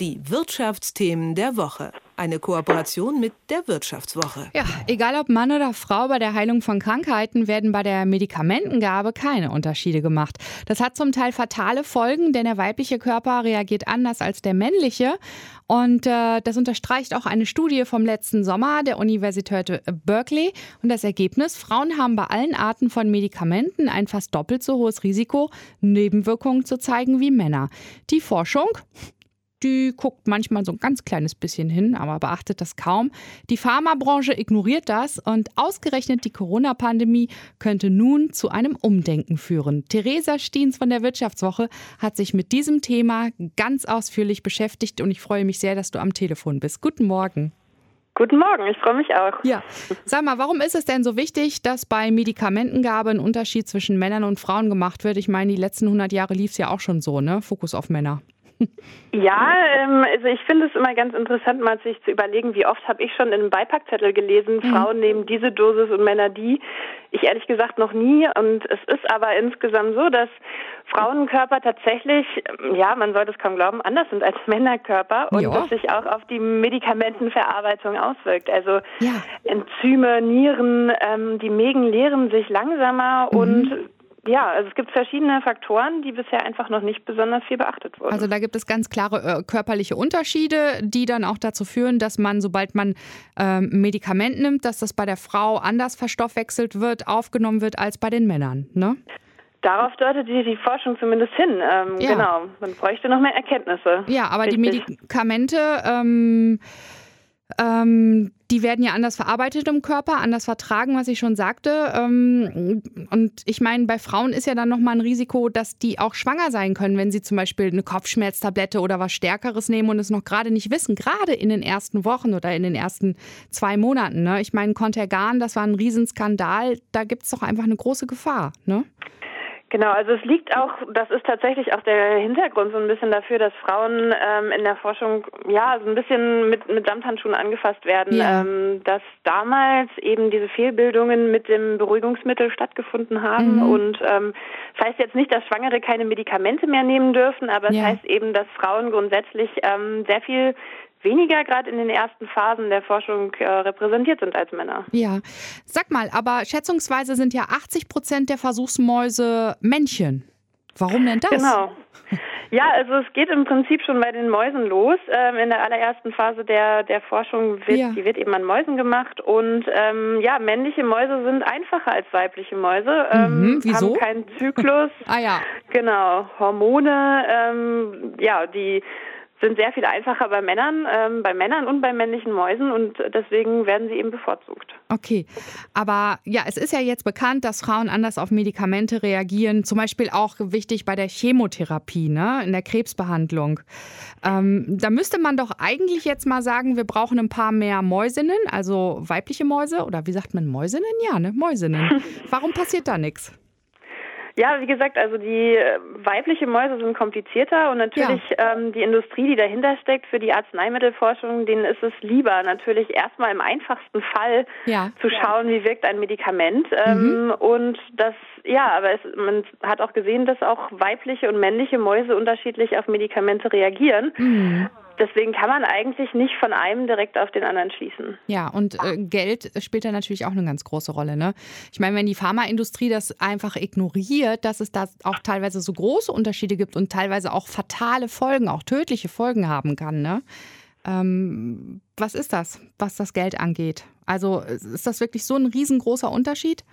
Die Wirtschaftsthemen der Woche. Eine Kooperation mit der Wirtschaftswoche. Ja, egal ob Mann oder Frau, bei der Heilung von Krankheiten werden bei der Medikamentengabe keine Unterschiede gemacht. Das hat zum Teil fatale Folgen, denn der weibliche Körper reagiert anders als der männliche. Und äh, das unterstreicht auch eine Studie vom letzten Sommer der Universität Berkeley. Und das Ergebnis, Frauen haben bei allen Arten von Medikamenten ein fast doppelt so hohes Risiko, Nebenwirkungen zu zeigen wie Männer. Die Forschung, die guckt manchmal so ein ganz kleines bisschen hin, aber beachtet das kaum. Die Pharmabranche ignoriert das und ausgerechnet die Corona-Pandemie könnte nun zu einem Umdenken führen. Theresa Stiens von der Wirtschaftswoche hat sich mit diesem Thema ganz ausführlich beschäftigt und ich freue mich sehr, dass du am Telefon bist. Guten Morgen. Guten Morgen, ich freue mich auch. Ja. Sag mal, warum ist es denn so wichtig, dass bei Medikamentengabe ein Unterschied zwischen Männern und Frauen gemacht wird? Ich meine, die letzten 100 Jahre lief es ja auch schon so, ne? Fokus auf Männer. Ja, ähm, also ich finde es immer ganz interessant, mal sich zu überlegen, wie oft habe ich schon in einem Beipackzettel gelesen, mhm. Frauen nehmen diese Dosis und Männer die. Ich ehrlich gesagt noch nie. Und es ist aber insgesamt so, dass Frauenkörper tatsächlich, ja, man sollte es kaum glauben, anders sind als Männerkörper und ja. das sich auch auf die Medikamentenverarbeitung auswirkt. Also ja. Enzyme, Nieren, ähm, die Mägen leeren sich langsamer mhm. und ja, also es gibt verschiedene Faktoren, die bisher einfach noch nicht besonders viel beachtet wurden. Also da gibt es ganz klare äh, körperliche Unterschiede, die dann auch dazu führen, dass man, sobald man ähm, Medikament nimmt, dass das bei der Frau anders verstoffwechselt wird, aufgenommen wird als bei den Männern, ne? Darauf deutet die, die Forschung zumindest hin. Ähm, ja. Genau. Man bräuchte noch mehr Erkenntnisse. Ja, aber Richtig. die Medikamente ähm, ähm, die werden ja anders verarbeitet im Körper, anders vertragen, was ich schon sagte. Ähm, und ich meine, bei Frauen ist ja dann nochmal ein Risiko, dass die auch schwanger sein können, wenn sie zum Beispiel eine Kopfschmerztablette oder was Stärkeres nehmen und es noch gerade nicht wissen, gerade in den ersten Wochen oder in den ersten zwei Monaten. Ne? Ich meine, Contergan, das war ein Riesenskandal, da gibt es doch einfach eine große Gefahr. Ne? Genau, also es liegt auch, das ist tatsächlich auch der Hintergrund so ein bisschen dafür, dass Frauen ähm, in der Forschung ja so ein bisschen mit, mit Samthandschuhen angefasst werden, ja. ähm, dass damals eben diese Fehlbildungen mit dem Beruhigungsmittel stattgefunden haben mhm. und ähm, das heißt jetzt nicht, dass Schwangere keine Medikamente mehr nehmen dürfen, aber es ja. heißt eben, dass Frauen grundsätzlich ähm, sehr viel weniger gerade in den ersten Phasen der Forschung äh, repräsentiert sind als Männer. Ja, sag mal, aber schätzungsweise sind ja 80 Prozent der Versuchsmäuse Männchen. Warum denn das? Genau. Ja, also es geht im Prinzip schon bei den Mäusen los. Ähm, in der allerersten Phase der, der Forschung wird, ja. die wird eben an Mäusen gemacht und ähm, ja, männliche Mäuse sind einfacher als weibliche Mäuse. Ähm, mhm, wieso? Haben keinen Zyklus. ah ja. Genau. Hormone, ähm, ja, die sind sehr viel einfacher bei Männern, ähm, bei Männern und bei männlichen Mäusen und deswegen werden sie eben bevorzugt. Okay, aber ja, es ist ja jetzt bekannt, dass Frauen anders auf Medikamente reagieren, zum Beispiel auch wichtig bei der Chemotherapie, ne, in der Krebsbehandlung. Ähm, da müsste man doch eigentlich jetzt mal sagen, wir brauchen ein paar mehr Mäusinnen, also weibliche Mäuse oder wie sagt man Mäusinnen? Ja, ne, Mäusinnen. Warum passiert da nichts? Ja, wie gesagt, also die äh, weibliche Mäuse sind komplizierter und natürlich ja. ähm, die Industrie, die dahinter steckt für die Arzneimittelforschung, denen ist es lieber, natürlich erstmal im einfachsten Fall ja. zu schauen, wie wirkt ein Medikament. Ähm, mhm. Und das, ja, aber es, man hat auch gesehen, dass auch weibliche und männliche Mäuse unterschiedlich auf Medikamente reagieren. Mhm deswegen kann man eigentlich nicht von einem direkt auf den anderen schließen. Ja, und äh, Geld spielt da natürlich auch eine ganz große Rolle. Ne? Ich meine, wenn die Pharmaindustrie das einfach ignoriert, dass es da auch teilweise so große Unterschiede gibt und teilweise auch fatale Folgen, auch tödliche Folgen haben kann. Ne? Ähm, was ist das, was das Geld angeht? Also ist das wirklich so ein riesengroßer Unterschied?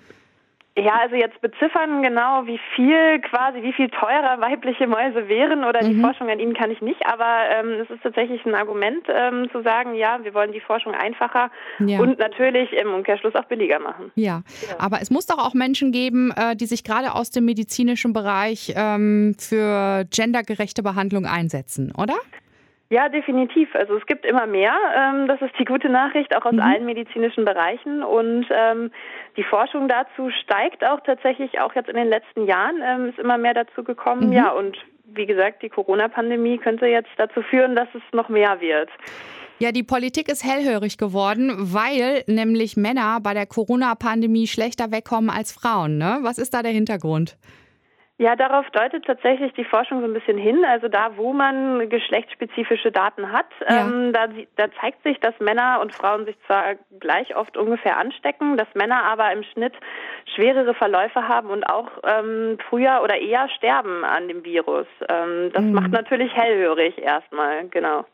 Ja, also jetzt beziffern genau, wie viel quasi, wie viel teurer weibliche Mäuse wären oder die mhm. Forschung an ihnen kann ich nicht, aber ähm, es ist tatsächlich ein Argument ähm, zu sagen, ja, wir wollen die Forschung einfacher ja. und natürlich im Umkehrschluss auch billiger machen. Ja, ja. aber es muss doch auch Menschen geben, äh, die sich gerade aus dem medizinischen Bereich ähm, für gendergerechte Behandlung einsetzen, oder? Ja, definitiv. Also es gibt immer mehr. Ähm, das ist die gute Nachricht, auch aus mhm. allen medizinischen Bereichen. Und ähm, die Forschung dazu steigt auch tatsächlich auch jetzt in den letzten Jahren. Ähm, ist immer mehr dazu gekommen. Mhm. Ja, und wie gesagt, die Corona-Pandemie könnte jetzt dazu führen, dass es noch mehr wird. Ja, die Politik ist hellhörig geworden, weil nämlich Männer bei der Corona-Pandemie schlechter wegkommen als Frauen. Ne? Was ist da der Hintergrund? Ja, darauf deutet tatsächlich die Forschung so ein bisschen hin. Also da, wo man geschlechtsspezifische Daten hat, ja. ähm, da, da, zeigt sich, dass Männer und Frauen sich zwar gleich oft ungefähr anstecken, dass Männer aber im Schnitt schwerere Verläufe haben und auch ähm, früher oder eher sterben an dem Virus. Ähm, das mhm. macht natürlich hellhörig erstmal, genau.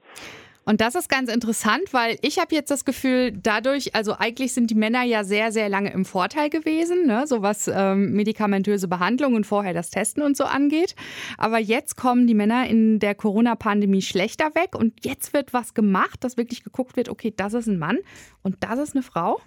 Und das ist ganz interessant, weil ich habe jetzt das Gefühl, dadurch, also eigentlich sind die Männer ja sehr, sehr lange im Vorteil gewesen, ne? so was ähm, medikamentöse Behandlung und vorher das Testen und so angeht. Aber jetzt kommen die Männer in der Corona-Pandemie schlechter weg und jetzt wird was gemacht, dass wirklich geguckt wird, okay, das ist ein Mann und das ist eine Frau.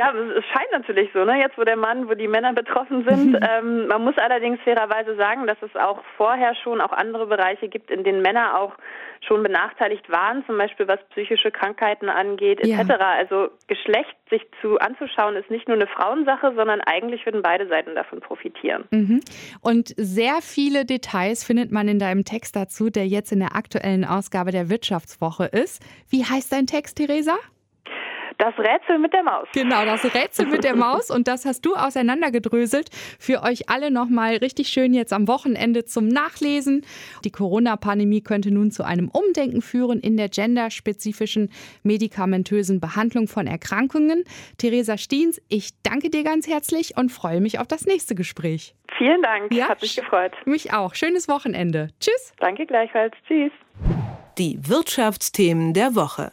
Ja, es scheint natürlich so, ne? Jetzt, wo der Mann, wo die Männer betroffen sind. ähm, man muss allerdings fairerweise sagen, dass es auch vorher schon auch andere Bereiche gibt, in denen Männer auch schon benachteiligt waren, zum Beispiel was psychische Krankheiten angeht, etc. Ja. Also Geschlecht sich zu anzuschauen, ist nicht nur eine Frauensache, sondern eigentlich würden beide Seiten davon profitieren. Mhm. Und sehr viele Details findet man in deinem Text dazu, der jetzt in der aktuellen Ausgabe der Wirtschaftswoche ist. Wie heißt dein Text, Theresa? Das Rätsel mit der Maus. Genau, das Rätsel mit der Maus. Und das hast du auseinandergedröselt. Für euch alle nochmal richtig schön jetzt am Wochenende zum Nachlesen. Die Corona-Pandemie könnte nun zu einem Umdenken führen in der genderspezifischen medikamentösen Behandlung von Erkrankungen. Theresa Stiens, ich danke dir ganz herzlich und freue mich auf das nächste Gespräch. Vielen Dank, ja, hat mich gefreut. Mich auch. Schönes Wochenende. Tschüss. Danke gleichfalls. Tschüss. Die Wirtschaftsthemen der Woche.